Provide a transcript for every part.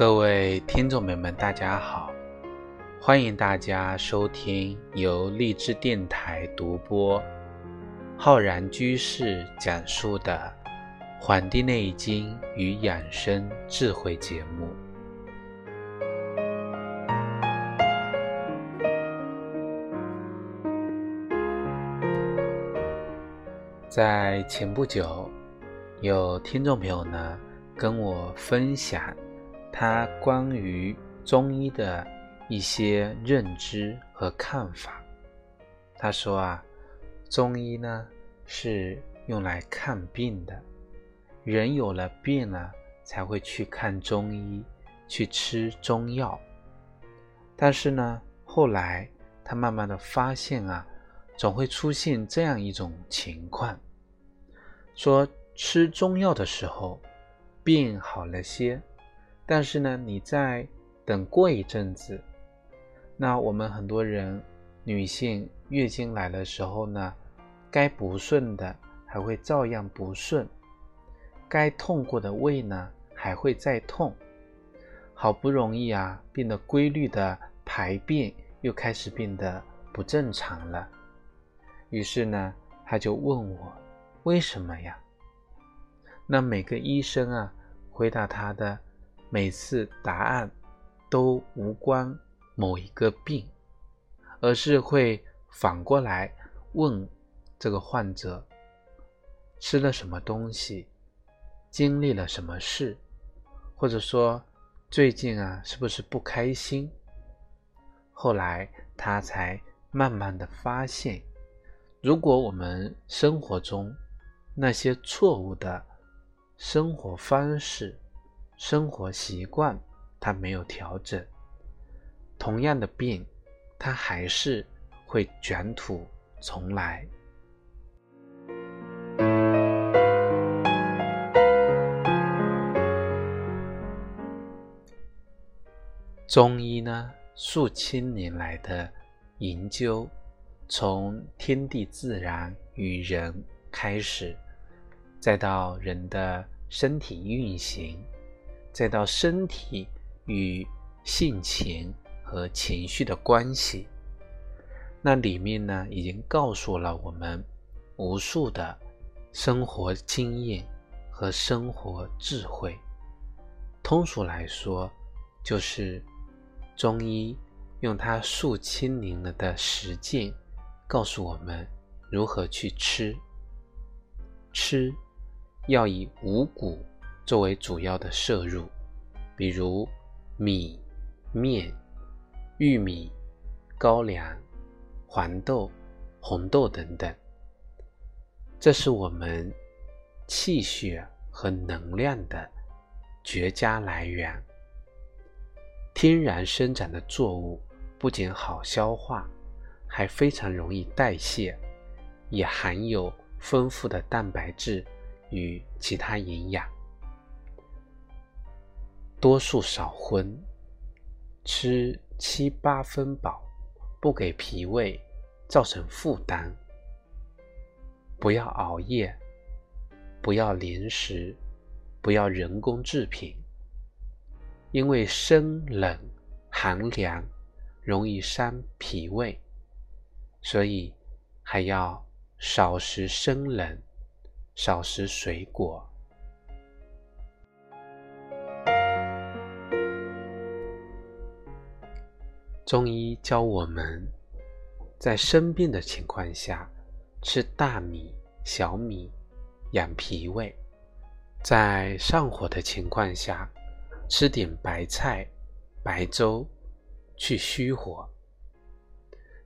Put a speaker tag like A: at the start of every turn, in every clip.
A: 各位听众朋友们，大家好！欢迎大家收听由荔枝电台独播、浩然居士讲述的《黄帝内经与养生智慧》节目。在前不久，有听众朋友呢跟我分享。他关于中医的一些认知和看法，他说啊，中医呢是用来看病的，人有了病了才会去看中医，去吃中药。但是呢，后来他慢慢的发现啊，总会出现这样一种情况，说吃中药的时候，病好了些。但是呢，你再等过一阵子，那我们很多人女性月经来的时候呢，该不顺的还会照样不顺，该痛过的胃呢还会再痛，好不容易啊变得规律的排便又开始变得不正常了，于是呢，他就问我为什么呀？那每个医生啊回答他的。每次答案都无关某一个病，而是会反过来问这个患者吃了什么东西，经历了什么事，或者说最近啊是不是不开心？后来他才慢慢的发现，如果我们生活中那些错误的生活方式。生活习惯他没有调整，同样的病，他还是会卷土重来。中医呢，数千年来的研究，从天地自然与人开始，再到人的身体运行。再到身体与性情和情绪的关系，那里面呢，已经告诉了我们无数的生活经验和生活智慧。通俗来说，就是中医用它数千年了的实践，告诉我们如何去吃。吃要以五谷。作为主要的摄入，比如米、面、玉米、高粱、黄豆、红豆等等，这是我们气血和能量的绝佳来源。天然生长的作物不仅好消化，还非常容易代谢，也含有丰富的蛋白质与其他营养。多数少荤，吃七八分饱，不给脾胃造成负担。不要熬夜，不要零食，不要人工制品，因为生冷寒凉容易伤脾胃，所以还要少食生冷，少食水果。中医教我们，在生病的情况下吃大米、小米养脾胃；在上火的情况下吃点白菜、白粥去虚火；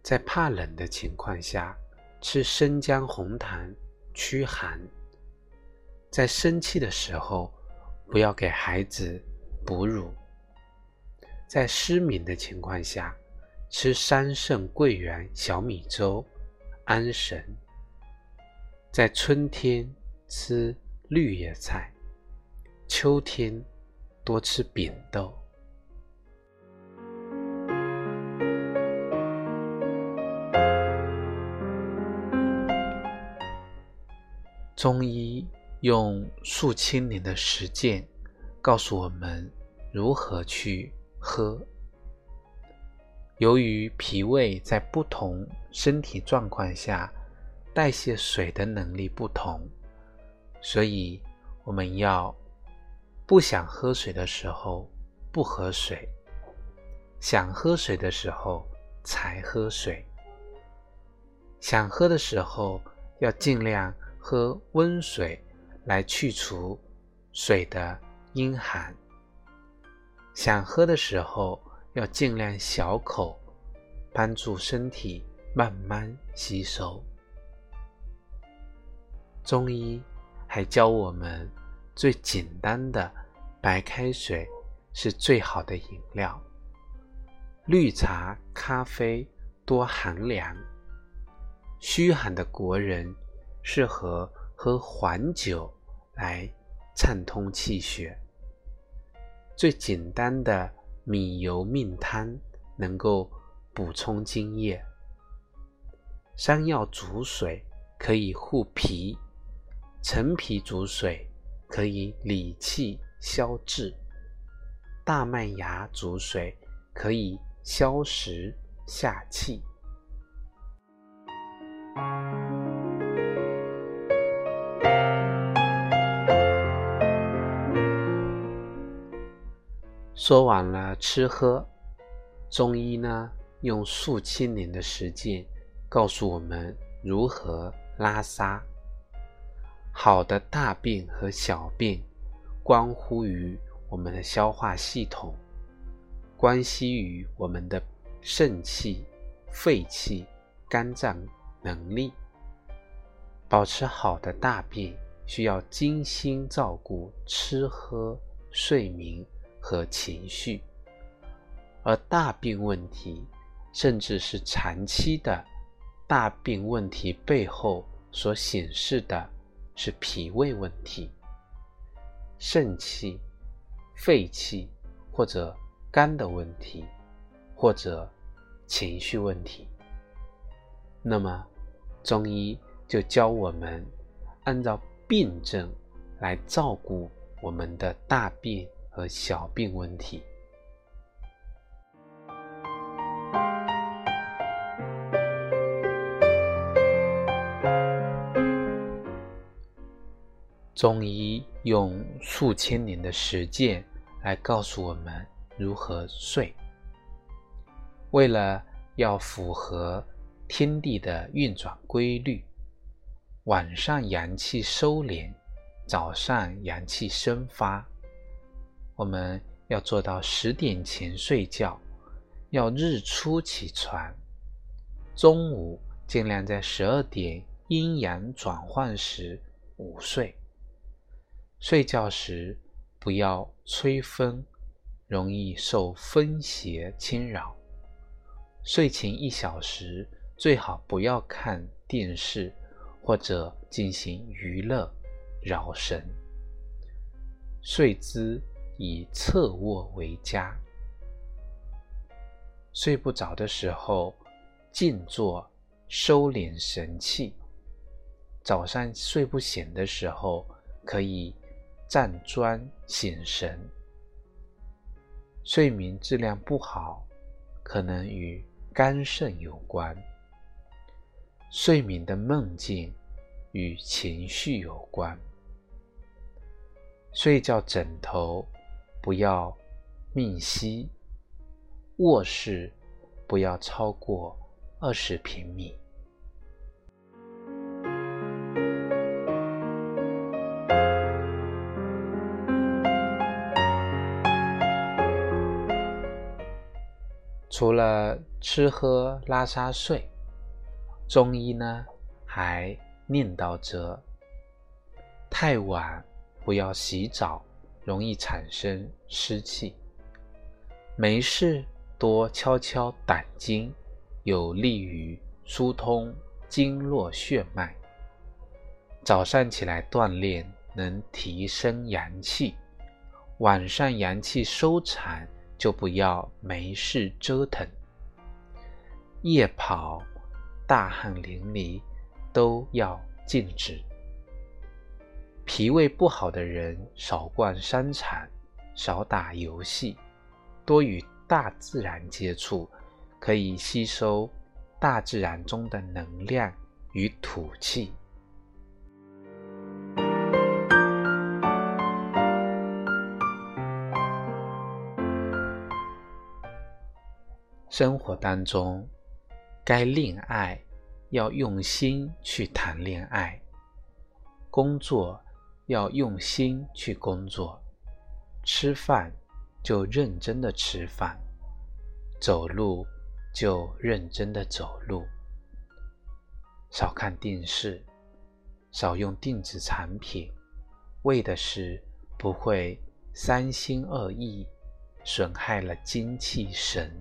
A: 在怕冷的情况下吃生姜、红糖驱寒；在生气的时候不要给孩子哺乳。在失眠的情况下，吃三圣桂圆小米粥安神；在春天吃绿叶菜，秋天多吃扁豆。中医用数千年的实践，告诉我们如何去喝。由于脾胃在不同身体状况下代谢水的能力不同，所以我们要不想喝水的时候不喝水，想喝水的时候才喝水。想喝的时候要尽量喝温水，来去除水的阴寒。想喝的时候。要尽量小口，帮助身体慢慢吸收。中医还教我们，最简单的白开水是最好的饮料。绿茶、咖啡多寒凉，虚寒的国人适合喝黄酒来畅通气血。最简单的。米油命汤能够补充津液，山药煮水可以护脾，陈皮煮水可以理气消滞，大麦芽煮水可以消食下气。说完了吃喝，中医呢用数千年的时间告诉我们如何拉撒。好的大便和小便，关乎于我们的消化系统，关系于我们的肾气、肺气、肝脏能力。保持好的大便，需要精心照顾吃喝、睡眠。和情绪，而大病问题，甚至是长期的大病问题背后所显示的是脾胃问题、肾气、肺气或者肝的问题，或者情绪问题。那么，中医就教我们按照病症来照顾我们的大便。和小病问题，中医用数千年的实践来告诉我们如何睡。为了要符合天地的运转规律，晚上阳气收敛，早上阳气生发。我们要做到十点前睡觉，要日出起床，中午尽量在十二点阴阳转换时午睡。睡觉时不要吹风，容易受风邪侵扰。睡前一小时最好不要看电视或者进行娱乐，扰神。睡姿。以侧卧为佳。睡不着的时候，静坐收敛神气。早上睡不醒的时候，可以站桩醒神。睡眠质量不好，可能与肝肾有关。睡眠的梦境与情绪有关。睡觉枕头。不要命息，卧室不要超过二十平米。除了吃喝拉撒睡，中医呢还念叨着：太晚不要洗澡。容易产生湿气，没事多敲敲胆经，有利于疏通经络血脉。早上起来锻炼能提升阳气，晚上阳气收藏就不要没事折腾。夜跑、大汗淋漓都要禁止。脾胃不好的人少逛山产，少打游戏，多与大自然接触，可以吸收大自然中的能量与土气。生活当中，该恋爱要用心去谈恋爱，工作要用心去工作。吃饭就认真的吃饭，走路就认真的走路，少看电视，少用电子产品，为的是不会三心二意，损害了精气神。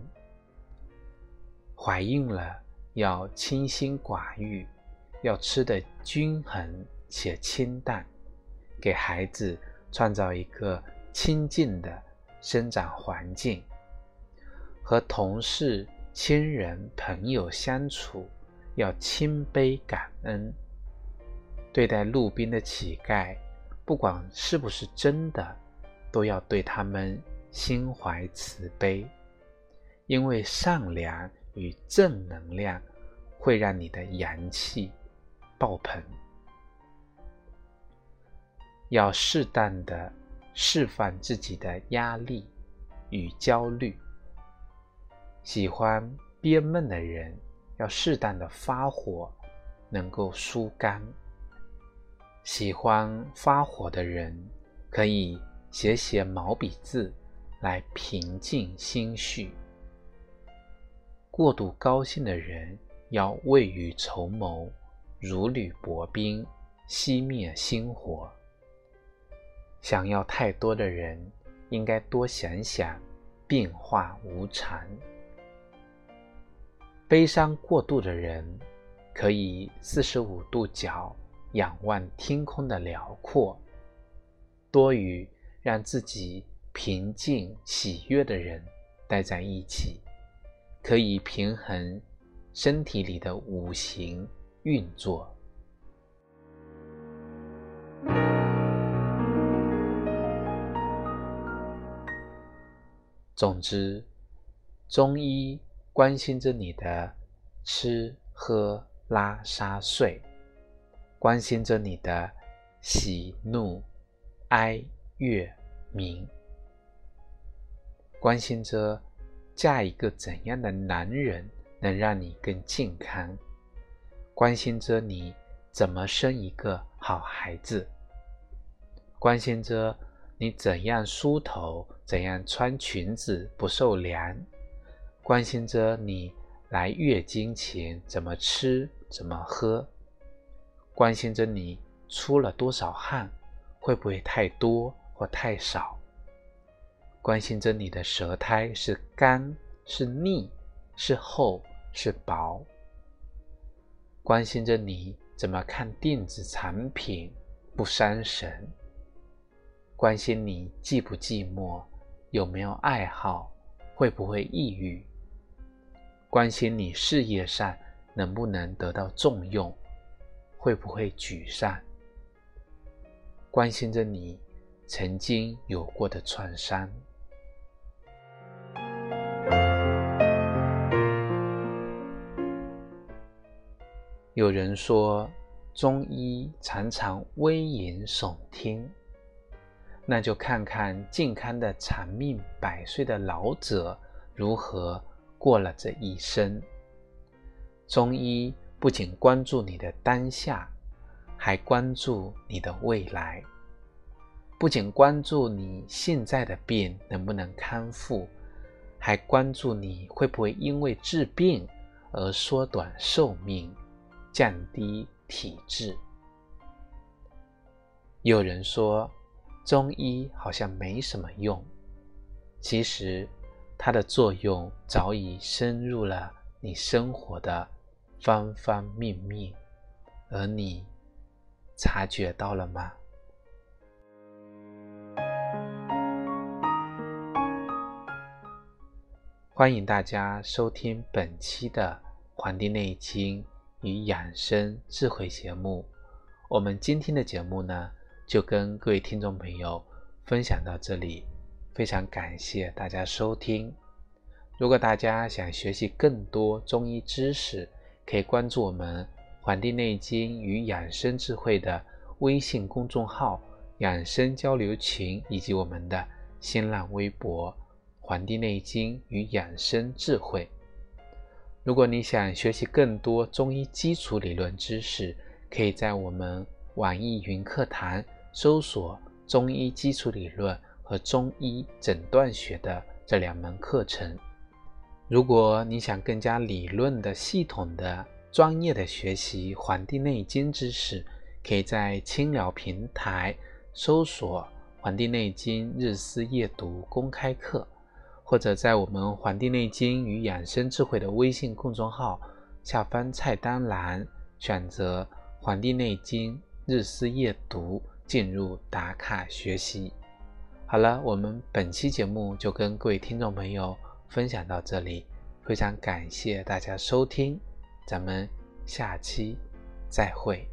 A: 怀孕了要清心寡欲，要吃的均衡且清淡，给孩子创造一个。亲近的生长环境，和同事、亲人、朋友相处要谦卑感恩。对待路边的乞丐，不管是不是真的，都要对他们心怀慈悲，因为善良与正能量会让你的阳气爆棚。要适当的。释放自己的压力与焦虑。喜欢憋闷的人，要适当的发火，能够疏肝。喜欢发火的人，可以写写毛笔字来平静心绪。过度高兴的人，要未雨绸缪，如履薄冰，熄灭心火。想要太多的人，应该多想想变化无常；悲伤过度的人，可以四十五度角仰望天空的辽阔。多与让自己平静喜悦的人待在一起，可以平衡身体里的五行运作。总之，中医关心着你的吃喝拉撒睡，关心着你的喜怒哀乐明，关心着嫁一个怎样的男人能让你更健康，关心着你怎么生一个好孩子，关心着。你怎样梳头，怎样穿裙子不受凉，关心着你来月经前怎么吃怎么喝，关心着你出了多少汗，会不会太多或太少，关心着你的舌苔是干是腻是厚是薄，关心着你怎么看电子产品不伤神。关心你寂不寂寞，有没有爱好，会不会抑郁？关心你事业上能不能得到重用，会不会沮丧？关心着你曾经有过的创伤。有人说，中医常常危言耸听。那就看看健康的长命百岁的老者如何过了这一生。中医不仅关注你的当下，还关注你的未来；不仅关注你现在的病能不能康复，还关注你会不会因为治病而缩短寿命、降低体质。有人说。中医好像没什么用，其实它的作用早已深入了你生活的方方面面，而你察觉到了吗？欢迎大家收听本期的《黄帝内经与养生智慧》节目。我们今天的节目呢？就跟各位听众朋友分享到这里，非常感谢大家收听。如果大家想学习更多中医知识，可以关注我们《黄帝内经与养生智慧》的微信公众号、养生交流群，以及我们的新浪微博《黄帝内经与养生智慧》。如果你想学习更多中医基础理论知识，可以在我们网易云课堂搜索“中医基础理论”和“中医诊断学”的这两门课程。如果你想更加理论的、系统的、专业的学习《黄帝内经》知识，可以在青聊平台搜索《黄帝内经日思夜读》公开课，或者在我们《黄帝内经与养生智慧》的微信公众号下方菜单栏选择《黄帝内经日思夜读》，进入打卡学习。好了，我们本期节目就跟各位听众朋友。分享到这里，非常感谢大家收听，咱们下期再会。